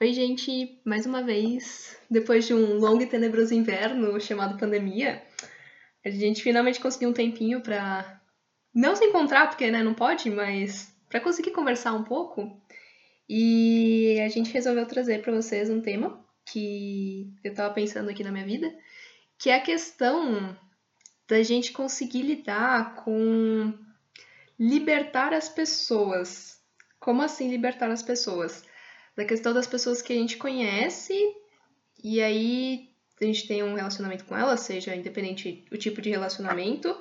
Oi, gente, mais uma vez, depois de um longo e tenebroso inverno chamado pandemia, a gente finalmente conseguiu um tempinho para não se encontrar, porque né, não pode, mas para conseguir conversar um pouco. E a gente resolveu trazer para vocês um tema que eu estava pensando aqui na minha vida, que é a questão da gente conseguir lidar com libertar as pessoas. Como assim libertar as pessoas? Da questão das pessoas que a gente conhece e aí a gente tem um relacionamento com elas, seja independente o tipo de relacionamento.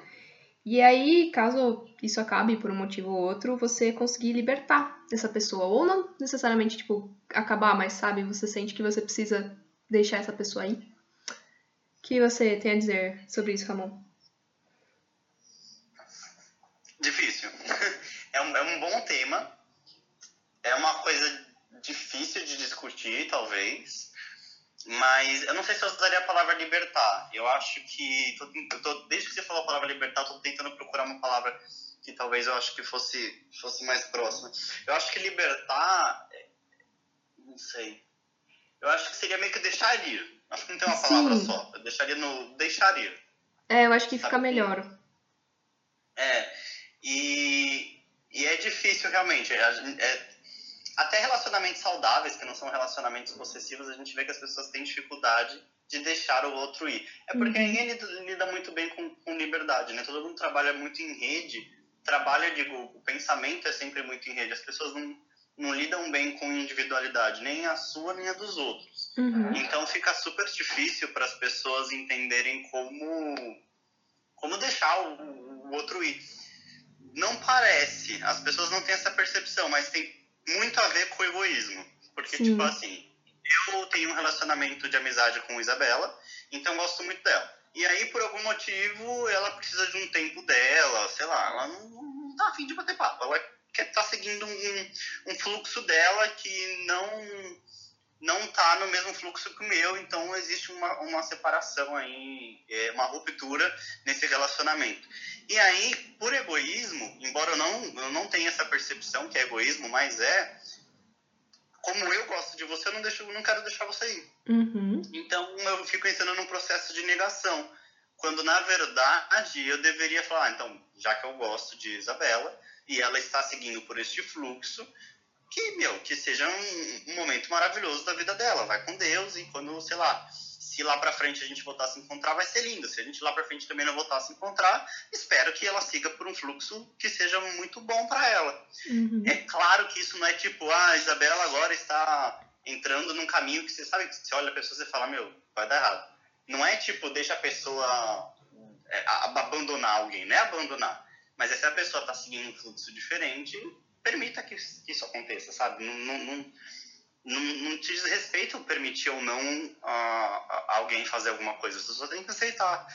E aí, caso isso acabe por um motivo ou outro, você conseguir libertar essa pessoa. Ou não necessariamente, tipo, acabar, mas sabe, você sente que você precisa deixar essa pessoa aí. O que você tem a dizer sobre isso, Ramon? Difícil. É um, é um bom tema. É uma coisa difícil de discutir, talvez. Mas eu não sei se eu usaria a palavra libertar. Eu acho que. Tô, tô, desde que você falou a palavra libertar, eu tô tentando procurar uma palavra que talvez eu acho que fosse, fosse mais próxima. Eu acho que libertar. Não sei. Eu acho que seria meio que deixar ir. Acho que não tem uma Sim. palavra só. Eu deixaria no deixar ir. É, eu acho que fica melhor. É. E, e é difícil realmente. É, é, até relacionamentos saudáveis, que não são relacionamentos possessivos, a gente vê que as pessoas têm dificuldade de deixar o outro ir. É porque uhum. ninguém lida, muito bem com, com, liberdade, né? Todo mundo trabalha muito em rede, trabalha, digo, o pensamento é sempre muito em rede. As pessoas não, não lidam bem com individualidade, nem a sua, nem a dos outros. Uhum. Então fica super difícil para as pessoas entenderem como, como deixar o, o outro ir. Não parece, as pessoas não têm essa percepção, mas tem muito a ver com o egoísmo. Porque, Sim. tipo assim, eu tenho um relacionamento de amizade com Isabela, então gosto muito dela. E aí, por algum motivo, ela precisa de um tempo dela, sei lá, ela não, não tá afim de bater papo. Ela quer tá seguindo um, um fluxo dela que não não tá no mesmo fluxo que o meu, então existe uma, uma separação aí, é, uma ruptura nesse relacionamento. E aí, por egoísmo, embora eu não, eu não tenha essa percepção que é egoísmo, mas é, como eu gosto de você, eu não, deixo, não quero deixar você ir. Uhum. Então eu fico entrando num processo de negação. Quando na verdade eu deveria falar, ah, então, já que eu gosto de Isabela e ela está seguindo por este fluxo, que, meu, que seja um, um momento maravilhoso da vida dela. Vai com Deus e quando, sei lá, se lá para frente a gente voltar a se encontrar, vai ser lindo. Se a gente lá para frente também não voltar a se encontrar, espero que ela siga por um fluxo que seja muito bom para ela. Uhum. É claro que isso não é tipo, ah, a Isabela agora está entrando num caminho que você sabe que você olha a pessoa e fala, meu, vai dar errado. Não é tipo, deixa a pessoa é, abandonar alguém, não é abandonar. Mas é se a pessoa está seguindo um fluxo diferente, permita que, isso aconteça, sabe? Não, não, não não, não te diz respeito permitir ou não uh, alguém fazer alguma coisa. Você só tem que aceitar.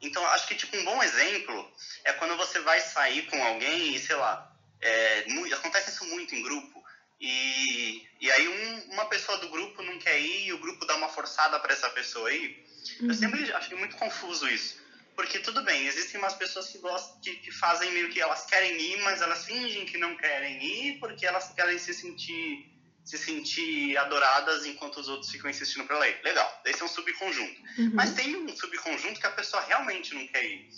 Então, acho que tipo um bom exemplo é quando você vai sair com alguém e, sei lá, é, muito, acontece isso muito em grupo. E, e aí um, uma pessoa do grupo não quer ir e o grupo dá uma forçada para essa pessoa ir. Uhum. Eu sempre acho muito confuso isso. Porque tudo bem, existem umas pessoas que gostam, que, que fazem meio que elas querem ir, mas elas fingem que não querem ir porque elas querem se sentir se sentir adoradas enquanto os outros ficam insistindo para ela ir. Legal, esse é um subconjunto. Uhum. Mas tem um subconjunto que a pessoa realmente não quer ir.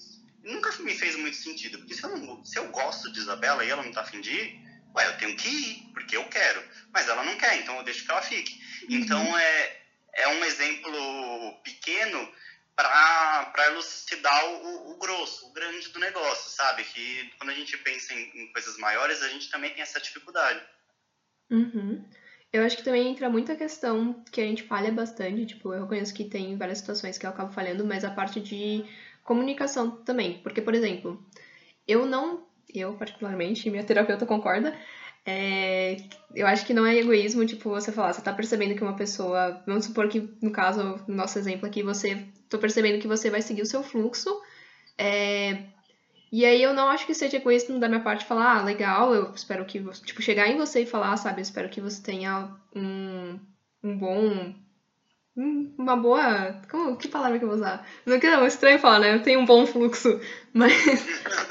Nunca me fez muito sentido, porque se eu, não, se eu gosto de Isabela e ela não tá afim de ir, ué, eu tenho que ir, porque eu quero. Mas ela não quer, então eu deixo que ela fique. Uhum. Então é, é um exemplo pequeno para elucidar o, o, grosso, o grande do negócio, sabe? Que quando a gente pensa em, em coisas maiores, a gente também tem essa dificuldade. Uhum. Eu acho que também entra muita questão que a gente falha bastante, tipo, eu reconheço que tem várias situações que eu acabo falhando, mas a parte de comunicação também. Porque, por exemplo, eu não, eu particularmente, minha terapeuta concorda, é, eu acho que não é egoísmo, tipo, você falar, você tá percebendo que uma pessoa, vamos supor que, no caso, no nosso exemplo aqui, você, tô percebendo que você vai seguir o seu fluxo, é, e aí eu não acho que seja egoísta da minha parte falar, ah, legal, eu espero que você, tipo, chegar em você e falar, sabe, eu espero que você tenha um, um bom uma boa. Como, que palavra que eu vou usar? Não que é estranho falar, né? Eu tenho um bom fluxo, mas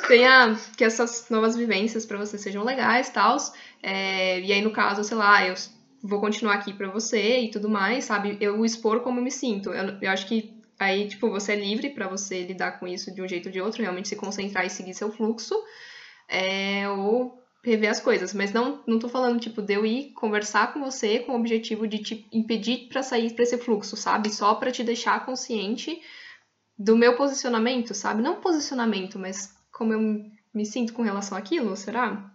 tenha que essas novas vivências para você sejam legais e tal. É, e aí, no caso, sei lá, eu vou continuar aqui para você e tudo mais, sabe? Eu expor como eu me sinto. Eu, eu acho que aí, tipo, você é livre para você lidar com isso de um jeito ou de outro, realmente se concentrar e seguir seu fluxo, é, ou rever as coisas. Mas não, não tô falando, tipo, de eu ir conversar com você com o objetivo de te impedir para sair para esse fluxo, sabe? Só para te deixar consciente do meu posicionamento, sabe? Não posicionamento, mas como eu me sinto com relação àquilo, será?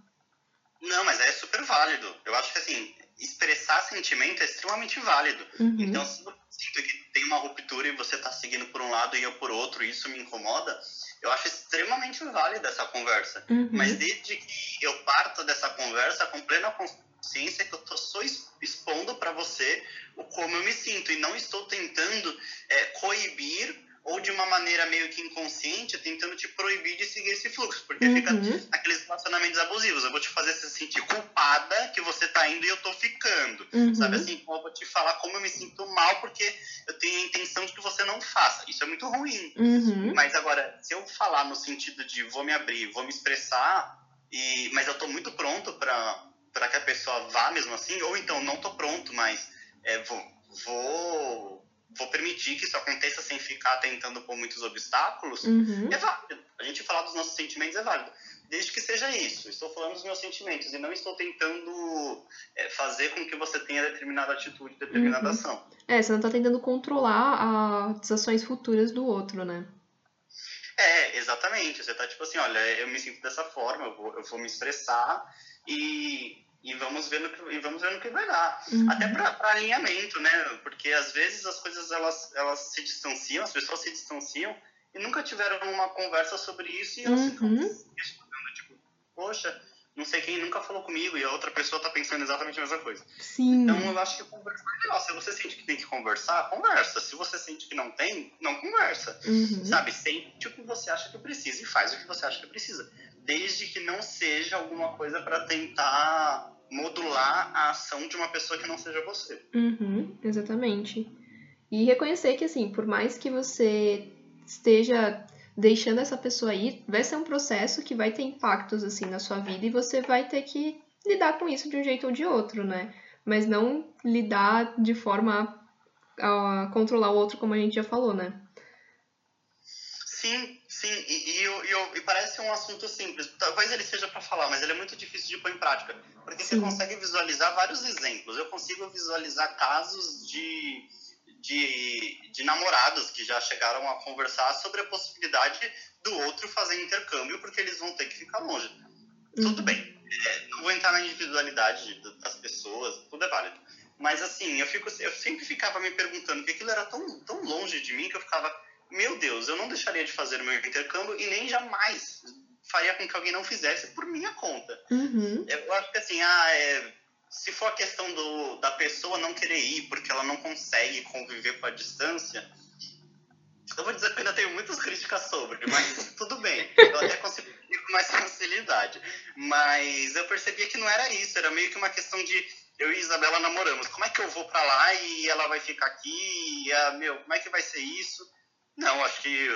Não, mas é super válido. Eu acho que, assim, expressar sentimento é extremamente válido. Uhum. Então, se sinto que tem uma ruptura e você está seguindo por um lado e eu por outro, e isso me incomoda, eu acho extremamente válida essa conversa. Uhum. Mas desde que eu parto dessa conversa com plena consciência que eu estou só expondo para você o como eu me sinto e não estou tentando é, coibir ou de uma maneira meio que inconsciente, tentando te proibir de seguir esse fluxo, porque uhum. fica aqueles relacionamentos abusivos. Eu vou te fazer se sentir culpada que você tá indo e eu tô ficando. Uhum. Sabe assim, eu vou te falar como eu me sinto mal porque eu tenho a intenção de que você não faça. Isso é muito ruim. Uhum. Mas agora, se eu falar no sentido de vou me abrir, vou me expressar, e mas eu tô muito pronto para para que a pessoa vá mesmo assim, ou então não tô pronto, mas é, vou, vou vou permitir que isso aconteça sem ficar tentando pôr muitos obstáculos, uhum. é válido. A gente falar dos nossos sentimentos é válido. Desde que seja isso. Estou falando dos meus sentimentos e não estou tentando é, fazer com que você tenha determinada atitude, determinada uhum. ação. É, você não está tentando controlar as ações futuras do outro, né? É, exatamente. Você está tipo assim, olha, eu me sinto dessa forma, eu vou, eu vou me expressar e vamos ver no que, e vamos ver no que vai dar. Uhum. Até para alinhamento, né? Porque às vezes as coisas elas, elas se distanciam, as pessoas se distanciam e nunca tiveram uma conversa sobre isso e elas uhum. ficam questionando, tipo, poxa, não sei quem nunca falou comigo e a outra pessoa está pensando exatamente a mesma coisa. Sim. Então eu acho que conversar é legal. Se você sente que tem que conversar, conversa. Se você sente que não tem, não conversa. Uhum. Sabe? Sente o que você acha que precisa e faz o que você acha que precisa desde que não seja alguma coisa para tentar modular a ação de uma pessoa que não seja você. Uhum, exatamente. E reconhecer que, assim, por mais que você esteja deixando essa pessoa ir, vai ser um processo que vai ter impactos, assim, na sua vida e você vai ter que lidar com isso de um jeito ou de outro, né? Mas não lidar de forma a, a controlar o outro, como a gente já falou, né? Sim, Sim, e, e, e, e, parece um assunto simples. Talvez ele seja para falar, mas ele é muito difícil de pôr em prática. Porque Sim. você consegue visualizar vários exemplos. Eu consigo visualizar casos de, de, de namorados que já chegaram a conversar sobre a possibilidade do outro fazer intercâmbio, porque eles vão ter que ficar longe. Uhum. Tudo bem, é, não vou entrar na individualidade das pessoas, tudo é válido. Mas assim, eu, fico, eu sempre ficava me perguntando, porque aquilo era tão, tão longe de mim que eu ficava meu Deus, eu não deixaria de fazer o meu intercâmbio e nem jamais faria com que alguém não fizesse por minha conta. Uhum. Eu acho que assim, ah, é, se for a questão do, da pessoa não querer ir porque ela não consegue conviver com a distância, eu vou dizer que eu ainda tenho muitas críticas sobre, mas tudo bem. Eu até consigo ir com mais facilidade. Mas eu percebia que não era isso, era meio que uma questão de eu e Isabela namoramos. Como é que eu vou para lá e ela vai ficar aqui? E, ah, meu, como é que vai ser isso? Não, acho que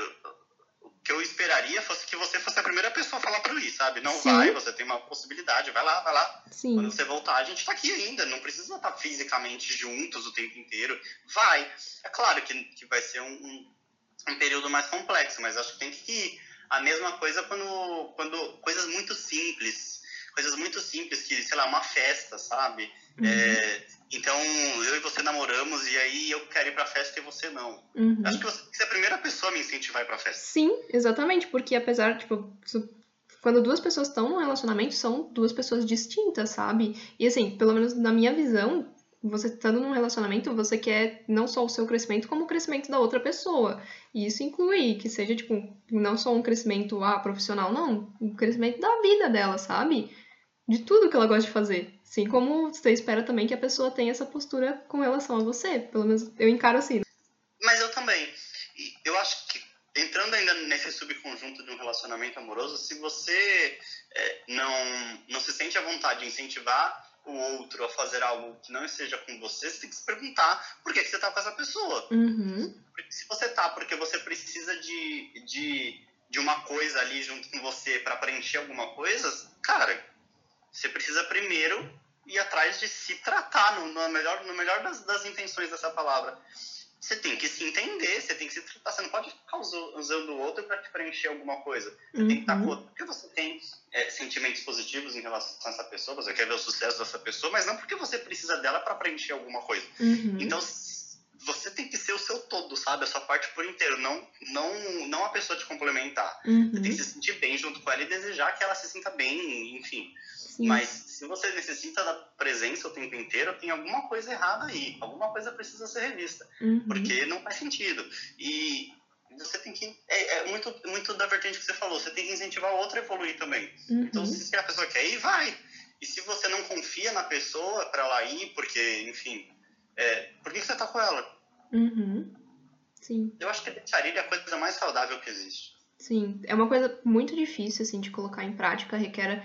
o que eu esperaria fosse que você fosse a primeira pessoa a falar para ir, sabe? Não Sim. vai, você tem uma possibilidade, vai lá, vai lá. Sim. Quando você voltar, a gente tá aqui ainda, não precisa estar fisicamente juntos o tempo inteiro. Vai. É claro que, que vai ser um, um, um período mais complexo, mas acho que tem que ir. A mesma coisa quando, quando coisas muito simples, coisas muito simples, que, sei lá, uma festa, sabe? Uhum. É, então, eu e você namoramos e aí eu quero ir pra festa e você não. Uhum. Acho que você tem que ser a primeira pessoa a me incentivar a ir pra festa. Sim, exatamente, porque apesar, tipo, quando duas pessoas estão num relacionamento, são duas pessoas distintas, sabe? E assim, pelo menos na minha visão, você estando num relacionamento, você quer não só o seu crescimento, como o crescimento da outra pessoa. E isso inclui que seja, tipo, não só um crescimento ah, profissional, não, um crescimento da vida dela, sabe? De tudo que ela gosta de fazer. Assim como você espera também que a pessoa tenha essa postura com relação a você. Pelo menos eu encaro assim. Mas eu também. Eu acho que, entrando ainda nesse subconjunto de um relacionamento amoroso, se você é, não, não se sente à vontade de incentivar o outro a fazer algo que não esteja com você, você tem que se perguntar por que, que você está com essa pessoa. Uhum. Se você tá porque você precisa de, de, de uma coisa ali junto com você para preencher alguma coisa, cara, você precisa primeiro ir atrás de se tratar, no, no melhor, no melhor das, das intenções dessa palavra. Você tem que se entender, você tem que se tratar. Você não pode ficar usando o outro para te preencher alguma coisa. Você uhum. tem que estar com o outro. Porque você tem é, sentimentos positivos em relação a essa pessoa, você quer ver o sucesso dessa pessoa, mas não porque você precisa dela para preencher alguma coisa. Uhum. Então, você tem que ser o seu todo, sabe? A sua parte por inteiro, não, não, não a pessoa te complementar. Uhum. Você tem que se sentir bem junto com ela e desejar que ela se sinta bem, enfim. Sim. Mas se você necessita da presença o tempo inteiro, tem alguma coisa errada aí. Alguma coisa precisa ser revista. Uhum. Porque não faz sentido. E você tem que. É, é, muito, muito da vertente que você falou. Você tem que incentivar o outro a evoluir também. Uhum. Então, se a pessoa quer ir, vai. E se você não confia na pessoa para ela ir, porque, enfim, é, por que, você tá com ela? Uhum. Sim. Eu acho que a deixarilha é a coisa mais saudável que existe. Sim, é uma coisa muito difícil, assim, de colocar em prática, requer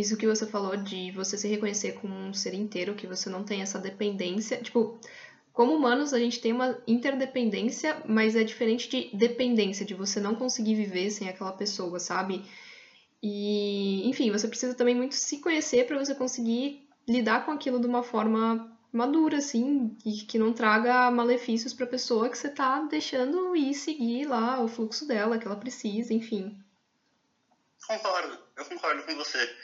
isso que você falou de você se reconhecer como um ser inteiro, que você não tem essa dependência. Tipo, como humanos, a gente tem uma interdependência, mas é diferente de dependência, de você não conseguir viver sem aquela pessoa, sabe? E, enfim, você precisa também muito se conhecer para você conseguir lidar com aquilo de uma forma madura, assim, e que não traga malefícios para a pessoa que você tá deixando ir seguir lá o fluxo dela, que ela precisa, enfim. Concordo, eu concordo com você.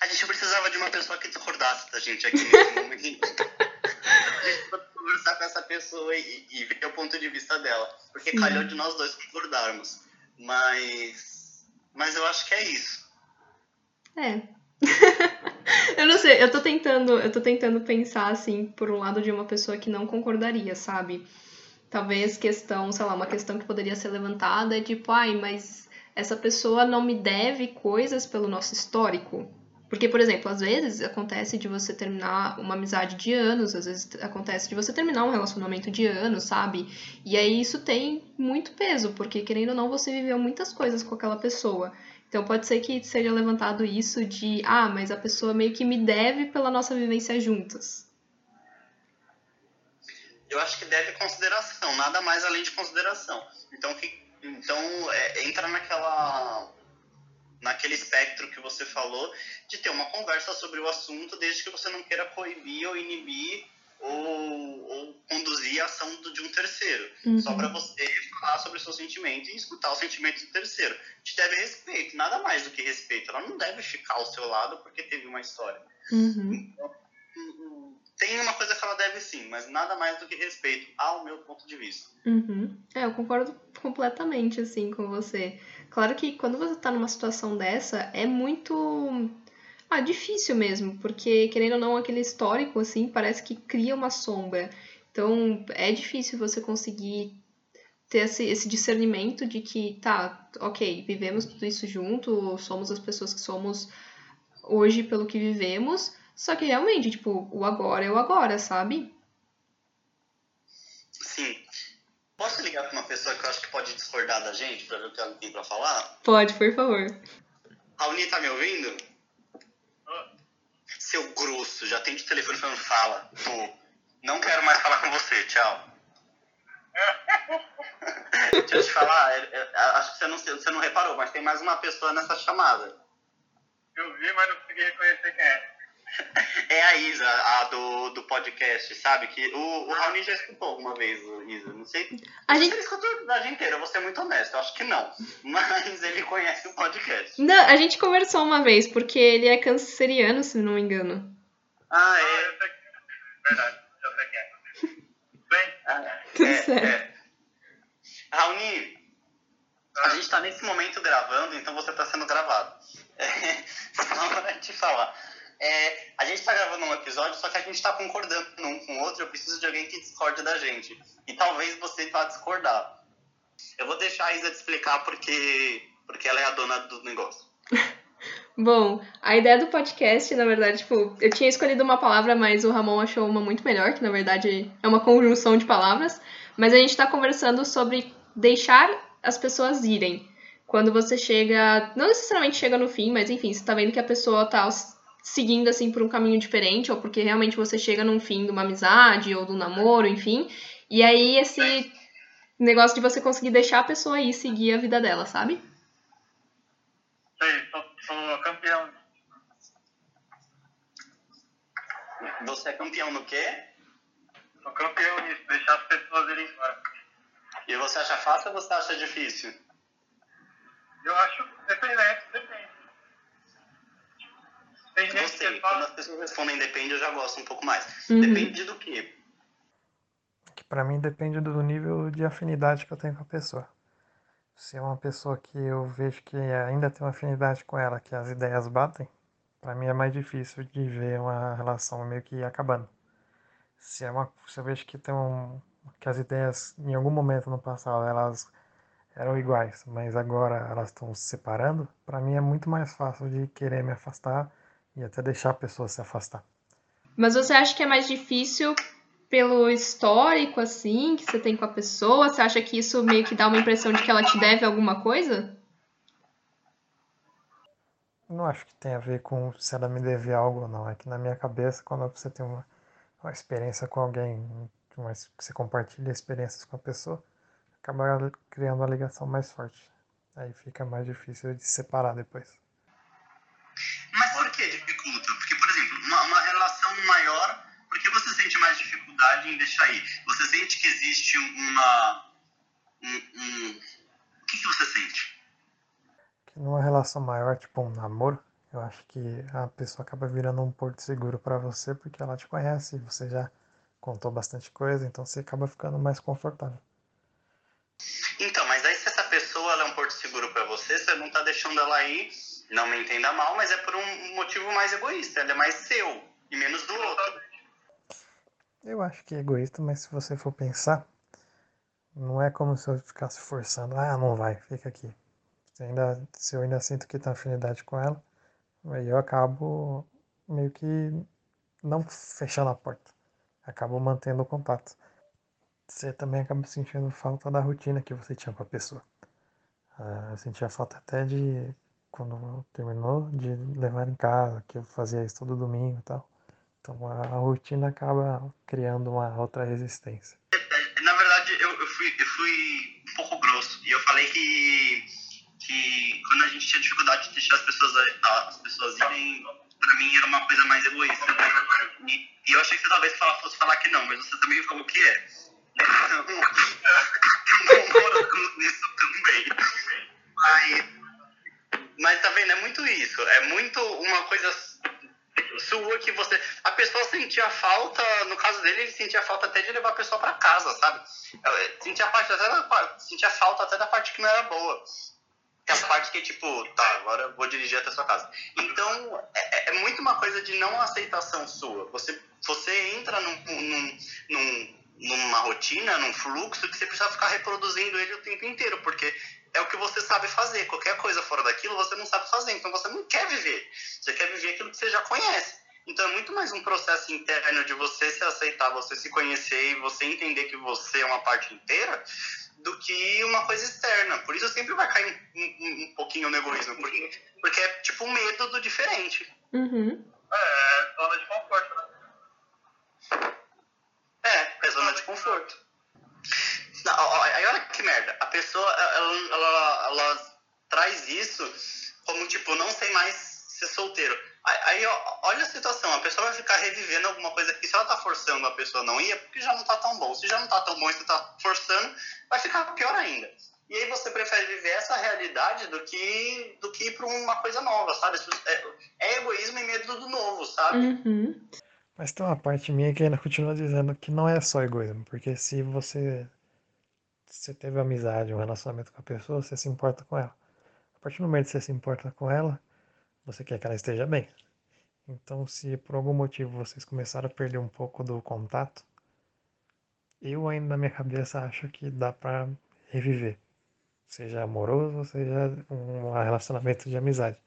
A gente precisava de uma pessoa que discordasse da gente aqui nesse momento. a gente pode conversar com essa pessoa e, e, ver o ponto de vista dela. Porque Sim. calhou de nós dois concordarmos. Mas. Mas eu acho que é isso. É. eu não sei, eu tô tentando, eu tô tentando pensar assim, por um lado de uma pessoa que não concordaria, sabe? Talvez questão, sei lá, uma questão que poderia ser levantada é tipo, ai, mas essa pessoa não me deve coisas pelo nosso histórico. Porque, por exemplo, às vezes acontece de você terminar uma amizade de anos, às vezes acontece de você terminar um relacionamento de anos, sabe? E aí isso tem muito peso, porque querendo ou não, você viveu muitas coisas com aquela pessoa. Então pode ser que seja levantado isso de, ah, mas a pessoa meio que me deve pela nossa vivência juntas. Eu acho que deve consideração, nada mais além de consideração. Então, que, então é, entra naquela naquele espectro que você falou, de ter uma conversa sobre o assunto, desde que você não queira coibir ou inibir ou, ou conduzir a ação de um terceiro. Uhum. Só para você falar sobre o seu sentimento e escutar o sentimento do terceiro. Te deve respeito, nada mais do que respeito. Ela não deve ficar ao seu lado porque teve uma história. Uhum. Então, tem uma coisa que ela deve sim, mas nada mais do que respeito, ao meu ponto de vista. Uhum. É, eu concordo completamente, assim, com você. Claro que quando você tá numa situação dessa, é muito. Ah, difícil mesmo, porque querendo ou não, aquele histórico, assim, parece que cria uma sombra. Então, é difícil você conseguir ter esse, esse discernimento de que, tá, ok, vivemos tudo isso junto, somos as pessoas que somos hoje pelo que vivemos, só que realmente, tipo, o agora é o agora, sabe? Sim. Posso ligar para uma pessoa que eu acho que pode discordar da gente para ver o que ela tem para falar? Pode, por favor. Raoni, tá me ouvindo? Seu grosso, já tem de telefone falando fala. Tô. Não quero mais falar com você, tchau. Deixa eu te falar, é, é, acho que você não, você não reparou, mas tem mais uma pessoa nessa chamada. Eu vi, mas não consegui reconhecer quem é. É a Isa, a do, do podcast, sabe? Que o, o Raoni já escutou alguma vez, Isa. Não sei. A gente... Ele escutou a verdade inteira, eu vou ser muito honesto. Eu acho que não. Mas ele conhece o podcast. Não, a gente conversou uma vez, porque ele é canceriano, se não me engano. Ah, Ah, é. eu sei que é. Verdade, eu sei quem é. Bem, Ah, Tudo é, certo. é. Raoni, a gente tá nesse momento gravando, então você tá sendo gravado. É, só pra te falar. É, a gente tá gravando um episódio, só que a gente tá concordando um com o outro. Eu preciso de alguém que discorde da gente. E talvez você vá discordar. Eu vou deixar a Isa te explicar porque, porque ela é a dona do negócio. Bom, a ideia do podcast, na verdade, tipo, eu tinha escolhido uma palavra, mas o Ramon achou uma muito melhor, que na verdade é uma conjunção de palavras. Mas a gente tá conversando sobre deixar as pessoas irem. Quando você chega, não necessariamente chega no fim, mas enfim, você tá vendo que a pessoa tá seguindo assim por um caminho diferente, ou porque realmente você chega num fim de uma amizade ou do namoro, enfim. E aí esse negócio de você conseguir deixar a pessoa ir seguir a vida dela, sabe? sei, sou, sou campeão. Você é campeão no quê? Sou campeão nisso, deixar as pessoas irem embora. E você acha fácil ou você acha difícil? Eu acho, depende, né? depende. Tem gente Gostei. que Quando as pessoas respondem depende, eu já gosto um pouco mais. Uhum. Depende do quê? Que pra mim depende do nível de afinidade que eu tenho com a pessoa. Se é uma pessoa que eu vejo que ainda tem uma afinidade com ela, que as ideias batem, pra mim é mais difícil de ver uma relação meio que acabando. Se é uma, se eu vejo que tem um, que as ideias em algum momento no passado elas eram iguais, mas agora elas estão se separando, pra mim é muito mais fácil de querer me afastar e até deixar a pessoa se afastar. Mas você acha que é mais difícil pelo histórico, assim, que você tem com a pessoa? Você acha que isso meio que dá uma impressão de que ela te deve alguma coisa? Não acho que tem a ver com se ela me deve algo ou não. É que na minha cabeça, quando você tem uma, uma experiência com alguém, uma, você compartilha experiências com a pessoa, acaba criando uma ligação mais forte. Aí fica mais difícil de separar depois. Dificuldade em deixar ir? Você sente que existe uma. Um, um... O que, que você sente? Que numa relação maior, tipo um namoro, eu acho que a pessoa acaba virando um porto seguro pra você porque ela te conhece, você já contou bastante coisa, então você acaba ficando mais confortável. Então, mas aí se essa pessoa é um porto seguro pra você, você não tá deixando ela ir, não me entenda mal, mas é por um motivo mais egoísta, ela é mais seu e menos do outro. Eu acho que é egoísta, mas se você for pensar, não é como se eu ficasse forçando, ah, não vai, fica aqui. Se, ainda, se eu ainda sinto que tem afinidade com ela, aí eu acabo meio que não fechando a porta, acabo mantendo o contato. Você também acaba sentindo falta da rotina que você tinha com a pessoa. Ah, eu sentia falta até de, quando terminou, de levar em casa, que eu fazia isso todo domingo e tal. Então a, rotina acaba criando uma outra resistência. Na verdade, eu, eu, fui, eu fui um pouco grosso e eu falei que, que quando a gente tinha dificuldade de deixar as pessoas, as pessoas irem, pra mim era uma coisa mais egoísta. E, e eu achei que você talvez fosse falar que não, mas você também falou que é. Então, eu concordo nisso também. Mas, mas tá vendo, é muito isso. É muito uma coisa sua que você. A pessoa sentia falta, no caso dele, ele sentia falta até de levar a pessoa pra casa, sabe? Eu Sentia, parte até da, sentia falta até da parte que não era boa. Que a parte que, tipo, tá, agora vou dirigir até sua casa. Então, é, é muito uma coisa de não aceitação sua. Você, você entra num, num, num- numa rotina, num fluxo, que você precisa ficar reproduzindo ele o tempo inteiro, porque é o que você sabe fazer. Qualquer coisa fora daquilo, você não sabe fazer. Então, você não quer viver. Você quer viver aquilo que você já conhece. Então, é muito mais um processo interno de você se aceitar, você se conhecer e você entender que você é uma parte inteira do que uma coisa externa. Por isso sempre vai cair um, um- um pouquinho no egoísmo, porque, porque é tipo medo do diferente. Uhum. é, zona de conforto, né? É, é zona de conforto. Não, ó, ó, aí olha que merda. A pessoa, ela, ela, ela traz isso como, tipo, não sei mais ser solteiro. Aí, olha a situação. A pessoa vai ficar revivendo alguma coisa que se ela tá forçando a pessoa a não ir, é porque já não tá tão bom. Se já não tá tão bom e você tá forçando, vai ficar pior ainda. E aí você prefere viver essa realidade do que, do que ir pra uma coisa nova, sabe? É, é egoísmo e medo do novo, sabe? Uhum. Mas tem uma parte minha que ainda continua dizendo que não é só egoísmo, porque se você, você teve amizade, um relacionamento com a pessoa, você se importa com ela. A partir do momento que você se importa com ela, você quer que ela esteja bem. Então, se por algum motivo vocês começaram a perder um pouco do contato, eu ainda na minha cabeça acho que dá pra reviver. Seja amoroso, seja um relacionamento de amizade.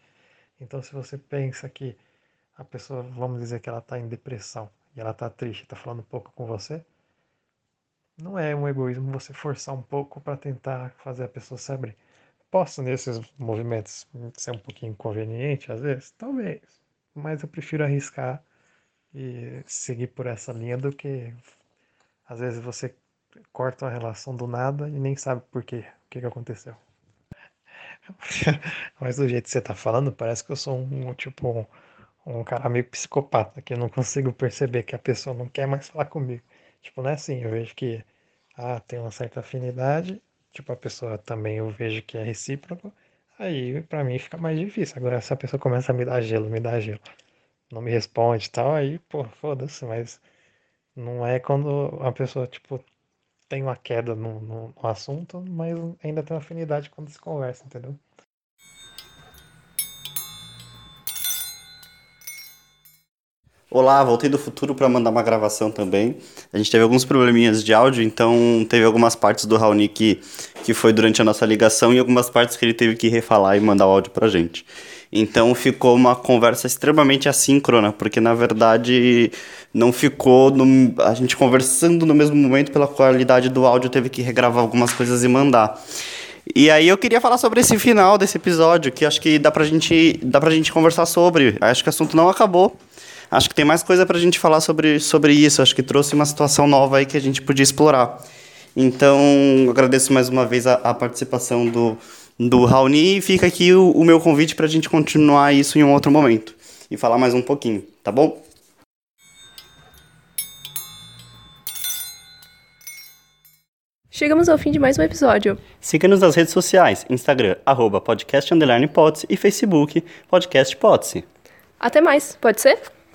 Então, se você pensa que a pessoa, vamos dizer que ela está em depressão e ela está triste, está falando pouco com você, não é um egoísmo você forçar um pouco para tentar fazer a pessoa se abrir. Posso nesses movimentos ser um pouquinho inconveniente às vezes? Talvez. Mas eu prefiro arriscar e seguir por essa linha do que às vezes você corta uma relação do nada e nem sabe por quê, o que, que aconteceu. Mas do jeito que você tá falando, parece que eu sou um tipo um cara meio psicopata, que eu não consigo perceber que a pessoa não quer mais falar comigo. Tipo, não é assim, eu vejo que ah, tem uma certa afinidade, tipo, a pessoa também eu vejo que é recíproco, aí pra mim fica mais difícil. Agora, se a pessoa começa a me dar gelo, me dá gelo, não me responde e tal, aí, pô, foda-se, mas não é quando a pessoa, tipo, tem uma queda no, no, no assunto, mas ainda tem uma afinidade quando se conversa, entendeu? Olá, voltei do futuro para mandar uma gravação também. A gente teve alguns probleminhas de áudio, então teve algumas partes do Raoni que, que foi durante a nossa ligação e algumas partes que ele teve que refalar e mandar o áudio pra gente. Então ficou uma conversa extremamente assíncrona, porque na verdade não ficou no, a gente conversando no mesmo momento pela qualidade do áudio, teve que regravar algumas coisas e mandar. E aí eu queria falar sobre esse final desse episódio, que acho que dá pra gente, dá pra gente conversar sobre. Acho que o assunto não acabou. Acho que tem mais coisa para a gente falar sobre, sobre isso. Acho que trouxe uma situação nova aí que a gente podia explorar. Então, agradeço mais uma vez a, a participação do, do Raoni e fica aqui o, o meu convite para a gente continuar isso em um outro momento e falar mais um pouquinho, tá bom? Chegamos ao fim de mais um episódio. Siga-nos nas redes sociais, Instagram, arroba podcast, e Facebook, podcast Até mais, pode ser?